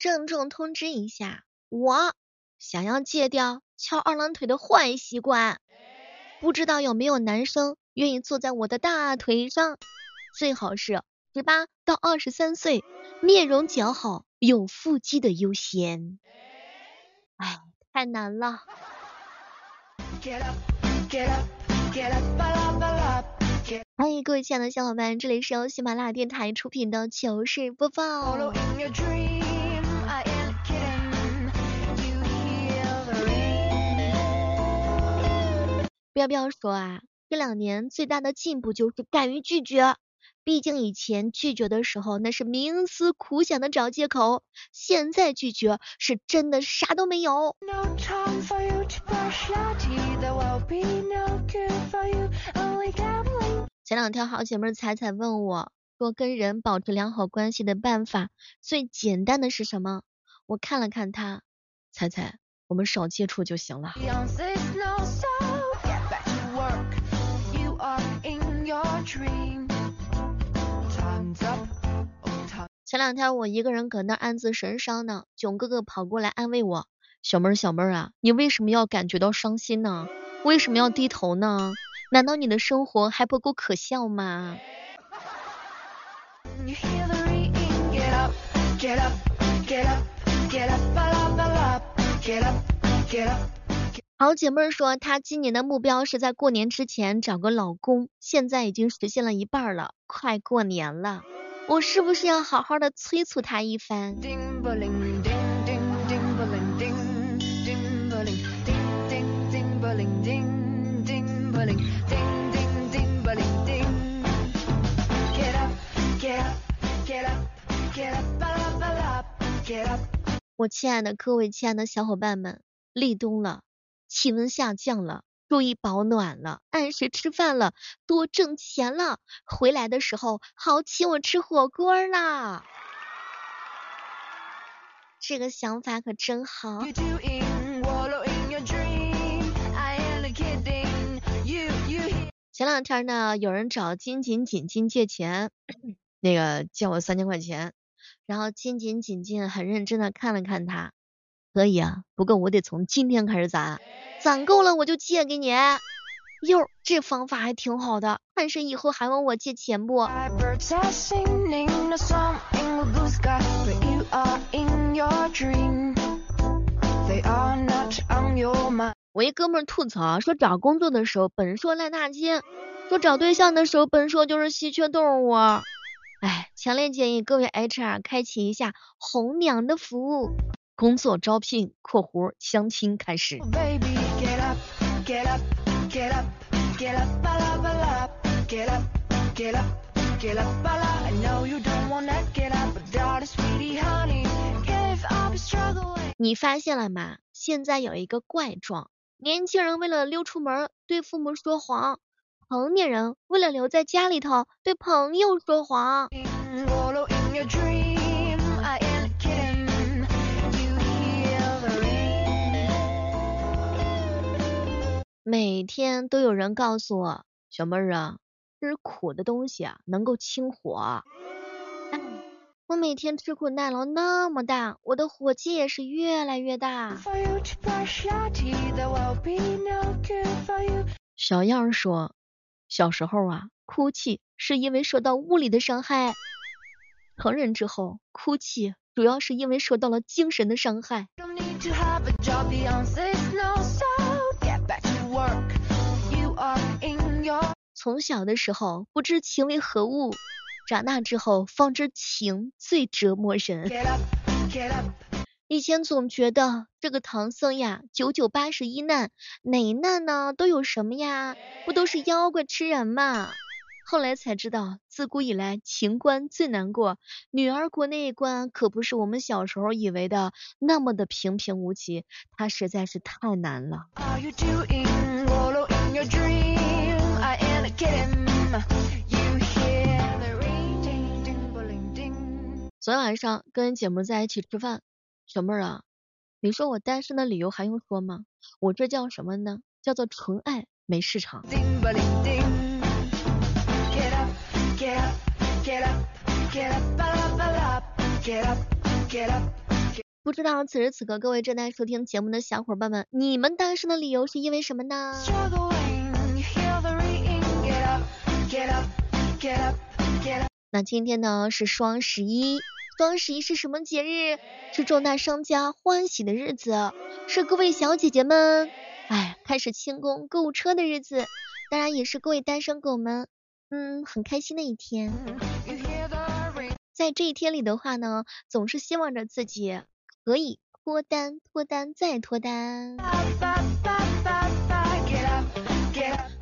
郑重通知一下，我想要戒掉翘二郎腿的坏习惯，不知道有没有男生愿意坐在我的大腿上？最好是十八到二十三岁，面容姣好，有腹肌的优先。哎，太难了。欢迎各位亲爱的小伙伴，这里是由喜马拉雅电台出品的糗事播报。不要不要说啊，这两年最大的进步就是敢于拒绝。毕竟以前拒绝的时候那是冥思苦想的找借口，现在拒绝是真的啥都没有。前两天好姐妹彩彩问我，说跟人保持良好关系的办法最简单的是什么？我看了看她，彩彩，我们少接触就行了。前两天我一个人搁那暗自神伤呢，囧哥哥跑过来安慰我，小妹儿小妹儿啊，你为什么要感觉到伤心呢？为什么要低头呢？难道你的生活还不够可笑吗？好姐妹说，她今年的目标是在过年之前找个老公，现在已经实现了一半了，快过年了，我是不是要好好的催促她一番？我亲爱的各位亲爱的小伙伴们，立冬了，气温下降了，注意保暖了，按时吃饭了，多挣钱了，回来的时候好请我吃火锅啦！这个想法可真好。前两天呢，有人找金紧紧紧借钱，那个借我三千块钱。然后金锦锦锦很认真的看了看他，可以啊，不过我得从今天开始攒，攒够了我就借给你。哟，这方法还挺好的，看是以后还问我借钱不？我一哥们吐槽说找工作的时候本说烂大街，说找对象的时候本说就是稀缺动物。哎，强烈建议各位 HR 开启一下红娘的服务，工作招聘（括弧相亲开始）。你发现了吗？现在有一个怪状，年轻人为了溜出门对父母说谎。成年人为了留在家里头，对朋友说谎。每天都有人告诉我，小妹儿啊，吃苦的东西啊能够清火。我每天吃苦耐劳那么大，我的火气也是越来越大。小样说。小时候啊，哭泣是因为受到物理的伤害；成人之后，哭泣主要是因为受到了精神的伤害。从小的时候不知情为何物，长大之后方知情最折磨人。以前总觉得这个唐僧呀，九九八十一难，哪一难呢？都有什么呀？不都是妖怪吃人吗？后来才知道，自古以来情关最难过，女儿国那一关可不是我们小时候以为的那么的平平无奇，它实在是太难了。Are you doing, 昨天晚上跟姐妹在一起吃饭。小妹儿啊，你说我单身的理由还用说吗？我这叫什么呢？叫做纯爱没市场。不知道此时此刻各位正在收听节目的小伙伴们，你们单身的理由是因为什么呢？那今天呢是双十一，双十一是什么节日？是重大商家欢喜的日子，是各位小姐姐们哎开始清空购物车的日子，当然也是各位单身狗们嗯很开心的一天。在这一天里的话呢，总是希望着自己。可以脱单，脱单再脱单。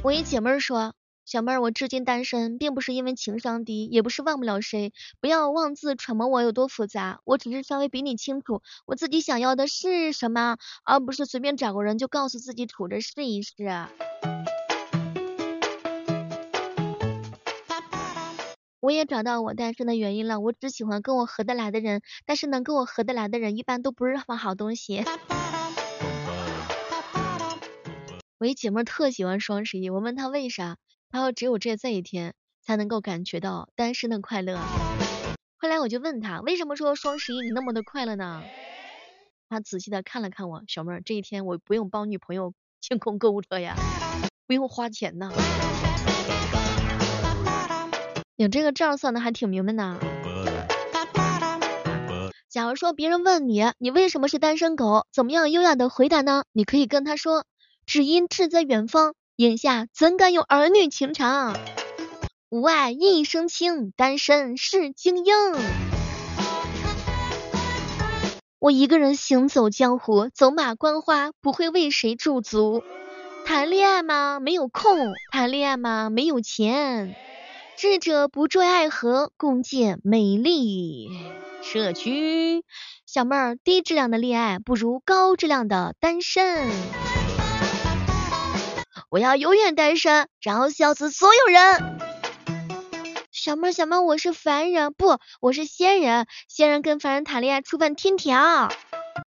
我一姐妹儿说，小妹儿，我至今单身，并不是因为情商低，也不是忘不了谁，不要妄自揣摩我有多复杂，我只是稍微比你清楚我自己想要的是什么，而不是随便找个人就告诉自己处着试一试。我也找到我单身的原因了，我只喜欢跟我合得来的人，但是能跟我合得来的人一般都不是什么好东西。我一姐妹特喜欢双十一，我问她为啥，他说只有这这一天才能够感觉到单身的快乐。后来我就问他，为什么说双十一你那么的快乐呢？他仔细的看了看我，小妹儿这一天我不用帮女朋友清空购物车呀，不用花钱呢。你这个账算的还挺明白呢。假如说别人问你，你为什么是单身狗？怎么样优雅的回答呢？你可以跟他说，只因志在远方，眼下怎敢有儿女情长？无爱一生轻，单身是精英。我一个人行走江湖，走马观花，不会为谁驻足。谈恋爱吗？没有空。谈恋爱吗？没有钱。智者不坠爱河，共建美丽社区。小妹儿，低质量的恋爱不如高质量的单身。我要永远单身，然后笑死所有人。小妹儿，小妹儿，我是凡人，不，我是仙人。仙人跟凡人谈恋爱，触犯天条。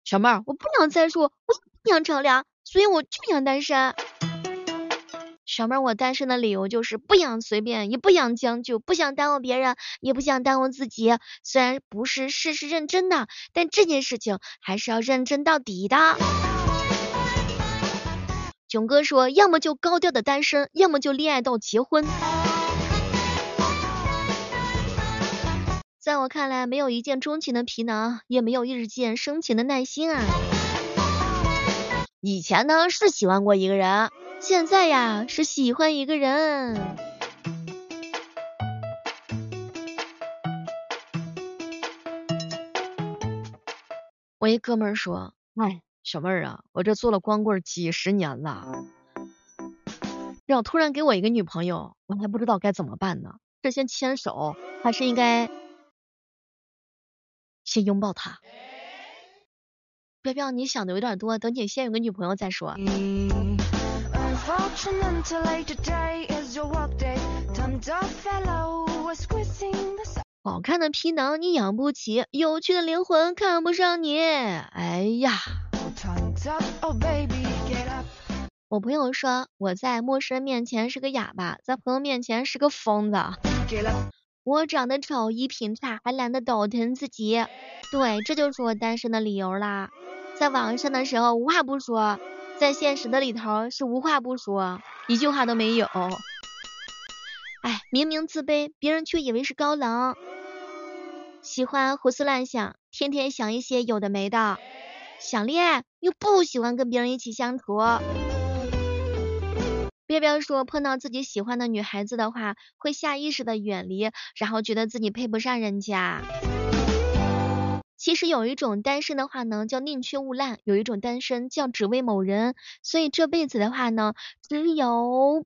小妹儿，我不想再说，我不想乘凉，所以我就想单身。小妹儿，我单身的理由就是不想随便，也不想将就，不想耽误别人，也不想耽误自己。虽然不是事事认真的，但这件事情还是要认真到底的。囧哥说，要么就高调的单身，要么就恋爱到结婚。在我看来，没有一见钟情的皮囊，也没有日见生情的耐心啊。以前呢，是喜欢过一个人。现在呀，是喜欢一个人。我一哥们儿说：“哎，小妹儿啊，我这做了光棍几十年了，要突然给我一个女朋友，我还不知道该怎么办呢。是先牵手，还是应该先拥抱她？”彪彪，你想的有点多，等你先有个女朋友再说。好看的皮囊你养不起，有趣的灵魂看不上你。哎呀，我朋友说我在陌生人面前是个哑巴，在朋友面前是个疯子。我长得丑，衣品差，还懒得倒腾自己。对，这就是我单身的理由啦。在网上的时候无话不说。在现实的里头是无话不说，一句话都没有。哎，明明自卑，别人却以为是高冷。喜欢胡思乱想，天天想一些有的没的。想恋爱又不喜欢跟别人一起相处。别别说碰到自己喜欢的女孩子的话，会下意识的远离，然后觉得自己配不上人家。其实有一种单身的话呢，叫宁缺毋滥；有一种单身叫只为某人。所以这辈子的话呢，只有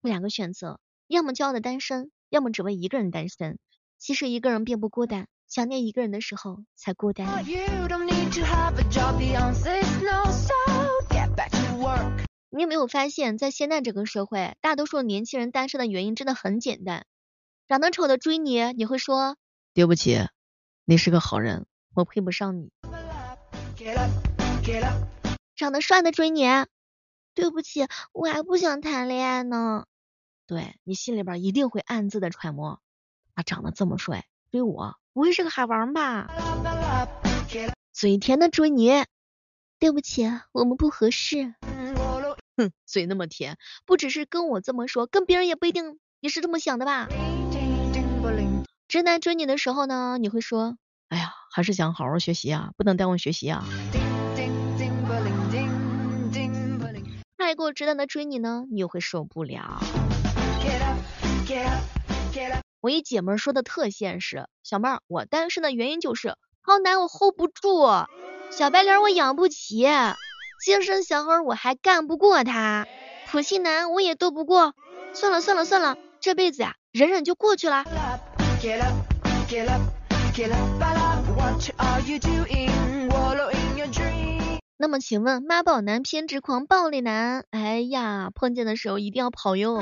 两个选择：要么骄傲的单身，要么只为一个人单身。其实一个人并不孤单，想念一个人的时候才孤单。你有没有发现，在现在这个社会，大多数年轻人单身的原因真的很简单：长得丑的追你，你会说对不起。你是个好人，我配不上你。长得帅的追你，对不起，我还不想谈恋爱呢。对你心里边一定会暗自的揣摩，他长得这么帅，追我不会是个海王吧？嘴甜的追你。对不起，我们不合适。哼，嘴那么甜，不只是跟我这么说，跟别人也不一定也是这么想的吧？直男追你的时候呢，你会说，哎呀，还是想好好学习啊，不能耽误学习啊。太过直男的追你呢，你又会受不了。我一姐们说的特现实，小妹儿，我单身的原因就是好男我 hold 不住，小白脸我养不起，精神小伙我还干不过他，普信男我也斗不过，算了算了算了，这辈子呀忍忍就过去了。那么请问妈宝男、偏执狂、暴力男，哎呀，碰见的时候一定要跑哟。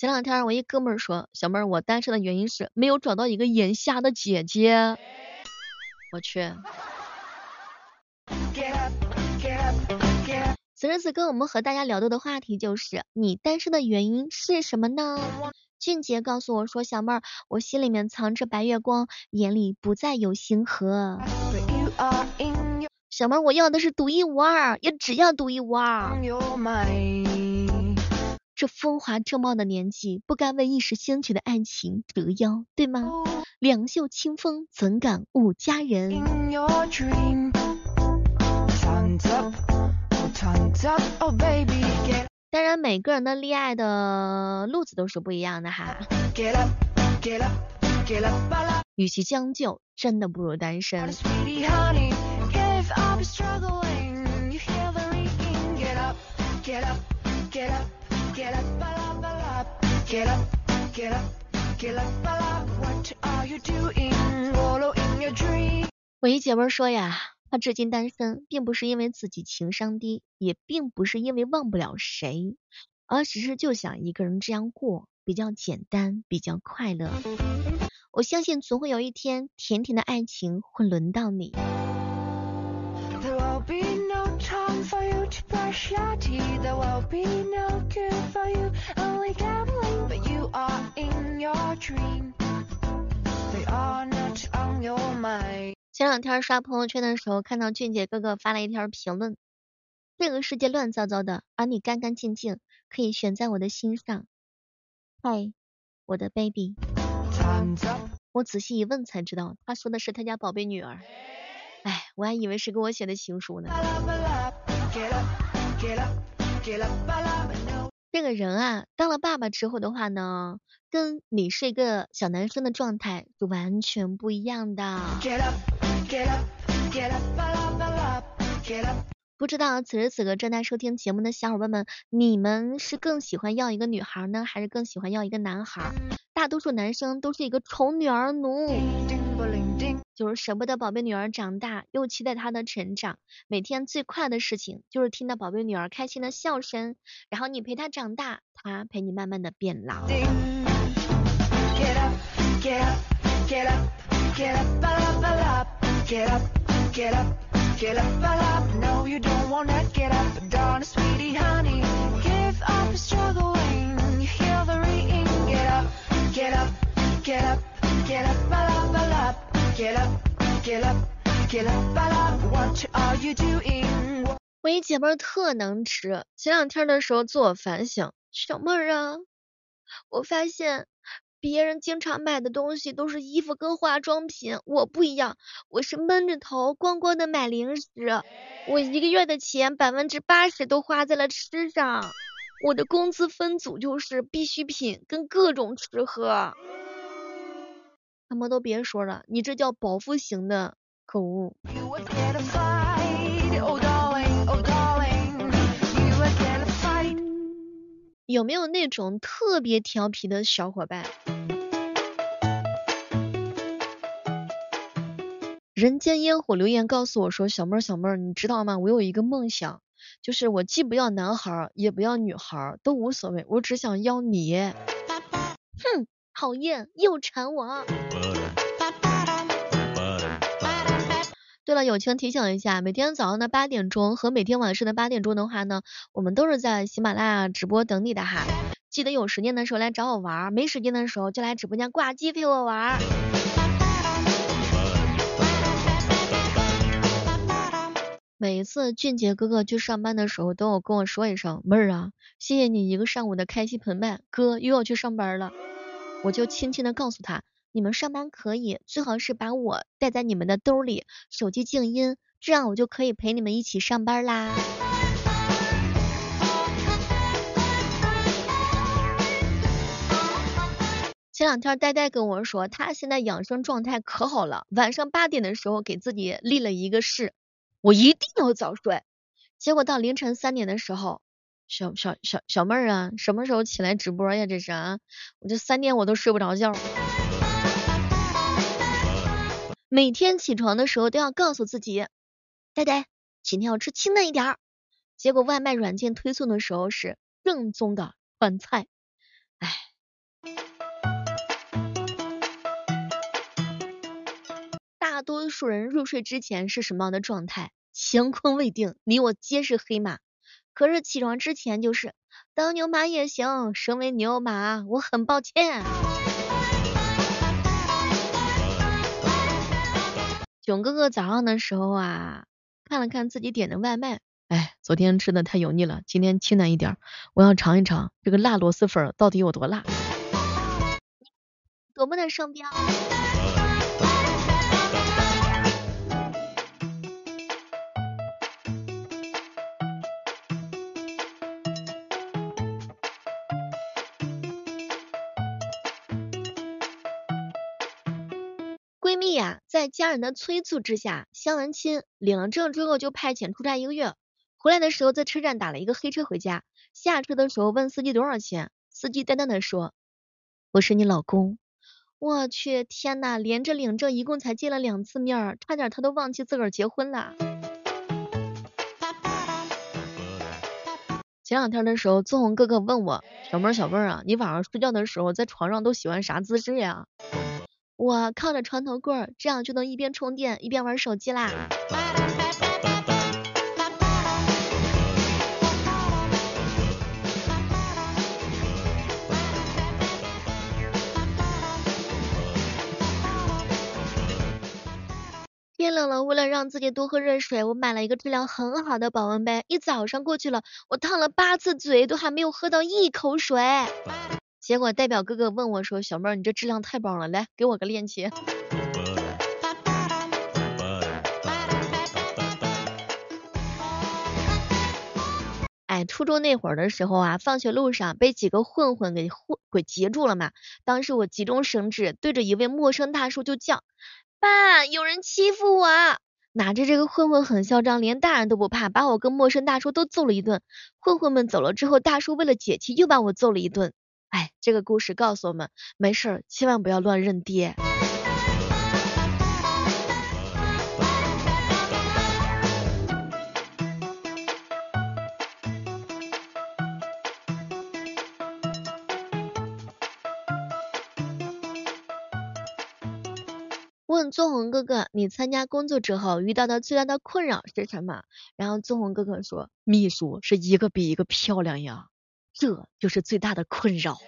前两天我一哥们儿说，小妹儿我单身的原因是没有找到一个眼瞎的姐姐。我去。此时此刻我们和大家聊到的话题就是你单身的原因是什么呢？俊杰告诉我说：“小妹儿，我心里面藏着白月光，眼里不再有星河。”小妹儿，我要的是独一无二，也只要独一无二。这风华正茂的年纪，不该为一时兴起的爱情折腰，对吗？两袖清风，怎敢误佳人？当然，每个人的恋爱的路子都是不一样的哈。与其将就，真的不如单身。我一姐妹说呀。她至今单身，并不是因为自己情商低，也并不是因为忘不了谁，而只是就想一个人这样过，比较简单，比较快乐。我相信总会有一天，甜甜的爱情会轮到你。前两天刷朋友圈的时候，看到俊杰哥哥发了一条评论：这个世界乱糟糟的，而你干干净净，可以悬在我的心上。嗨，我的 baby。我仔细一问才知道，他说的是他家宝贝女儿。哎，我还以为是给我写的情书呢。这个人啊，当了爸爸之后的话呢，跟你是一个小男生的状态是完全不一样的。不知道此时此刻正在收听节目的小伙伴们，你们是更喜欢要一个女孩呢，还是更喜欢要一个男孩？大多数男生都是一个宠女儿奴，就是舍不得宝贝女儿长大，又期待她的成长。每天最快的事情就是听到宝贝女儿开心的笑声，然后你陪她长大，她陪你慢慢的变老。up, get up, get up, get up, get up, get up, get up, get up, what are you doing? 我一姐妹特能吃，前两天的时候自我反省，小妹儿啊，我发现别人经常买的东西都是衣服跟化妆品，我不一样，我是闷着头光光的买零食，我一个月的钱百分之八十都花在了吃上。我的工资分组就是必需品跟各种吃喝。他们都别说了，你这叫饱腹型的可恶。有没有那种特别调皮的小伙伴？人间烟火留言告诉我说：“小妹儿，小妹儿，你知道吗？我有一个梦想，就是我既不要男孩，也不要女孩，都无所谓，我只想要你。”哼，讨厌，又馋我。对了，友情提醒一下，每天早上的八点钟和每天晚上的八点钟的话呢，我们都是在喜马拉雅直播等你的哈。记得有时间的时候来找我玩，没时间的时候就来直播间挂机陪我玩。每一次俊杰哥哥去上班的时候，都有跟我说一声妹儿啊，谢谢你一个上午的开心陪伴，哥又要去上班了。我就轻轻的告诉他，你们上班可以，最好是把我带在你们的兜里，手机静音，这样我就可以陪你们一起上班啦。前两天呆呆跟我说，他现在养生状态可好了，晚上八点的时候给自己立了一个誓。我一定要早睡，结果到凌晨三点的时候，小小小小妹儿啊，什么时候起来直播呀？这是啊，我这三点我都睡不着觉。每天起床的时候都要告诉自己，呆呆，今天要吃清淡一点儿。结果外卖软件推送的时候是正宗的川菜，唉。大多数人入睡之前是什么样的状态？乾坤未定，你我皆是黑马。可是起床之前就是当牛马也行，身为牛马，我很抱歉。囧哥哥早上的时候啊，看了看自己点的外卖，哎，昨天吃的太油腻了，今天清淡一点，我要尝一尝这个辣螺蛳粉到底有多辣，多么的双标。蜜呀，在家人的催促之下相完亲，领了证之后就派遣出差一个月。回来的时候在车站打了一个黑车回家，下车的时候问司机多少钱，司机淡淡的说：“我是你老公。”我去，天呐，连着领证一共才见了两次面，差点他都忘记自个儿结婚了。前两天的时候，纵红哥哥问我：“小妹儿，小妹儿啊，你晚上睡觉的时候在床上都喜欢啥姿势呀？”我靠着床头柜，这样就能一边充电一边玩手机啦。天冷了，为了让自己多喝热水，我买了一个质量很好的保温杯。一早上过去了，我烫了八次嘴，都还没有喝到一口水。结果代表哥哥问我说：“小妹儿，你这质量太棒了，来给我个链接。”哎，初中那会儿的时候啊，放学路上被几个混混给混给截住了嘛。当时我急中生智，对着一位陌生大叔就叫：“爸，有人欺负我！”哪知这个混混很嚣张，连大人都不怕，把我跟陌生大叔都揍了一顿。混混们走了之后，大叔为了解气，又把我揍了一顿。哎，这个故事告诉我们，没事儿，千万不要乱认爹。问宗红哥哥，你参加工作之后遇到的最大的困扰是什么？然后宗红哥哥说，秘书是一个比一个漂亮呀。这就是最大的困扰。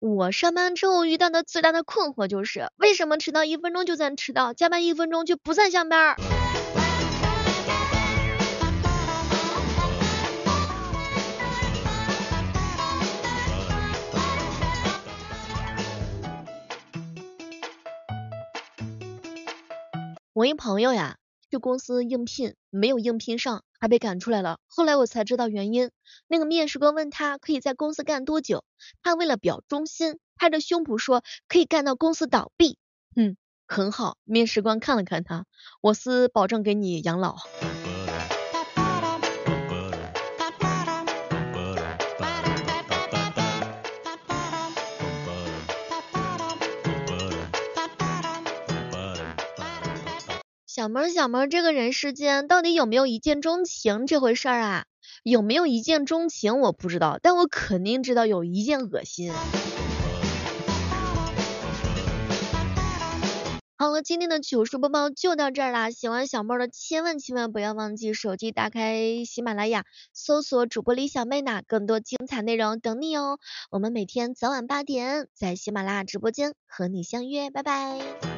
我上班之后遇到的最大的困惑就是，为什么迟到一分钟就算迟到，加班一分钟就不算下班？我一朋友呀。去公司应聘，没有应聘上，还被赶出来了。后来我才知道原因，那个面试官问他可以在公司干多久，他为了表忠心，拍着胸脯说可以干到公司倒闭。嗯，很好。面试官看了看他，我司保证给你养老。小妹，小妹，这个人世间到底有没有一见钟情这回事儿啊？有没有一见钟情我不知道，但我肯定知道有一件恶心。好了，今天的糗事播报就到这儿啦。喜欢小妹的千万千万不要忘记手机打开喜马拉雅，搜索主播李小妹呢，更多精彩内容等你哦。我们每天早晚八点在喜马拉雅直播间和你相约，拜拜。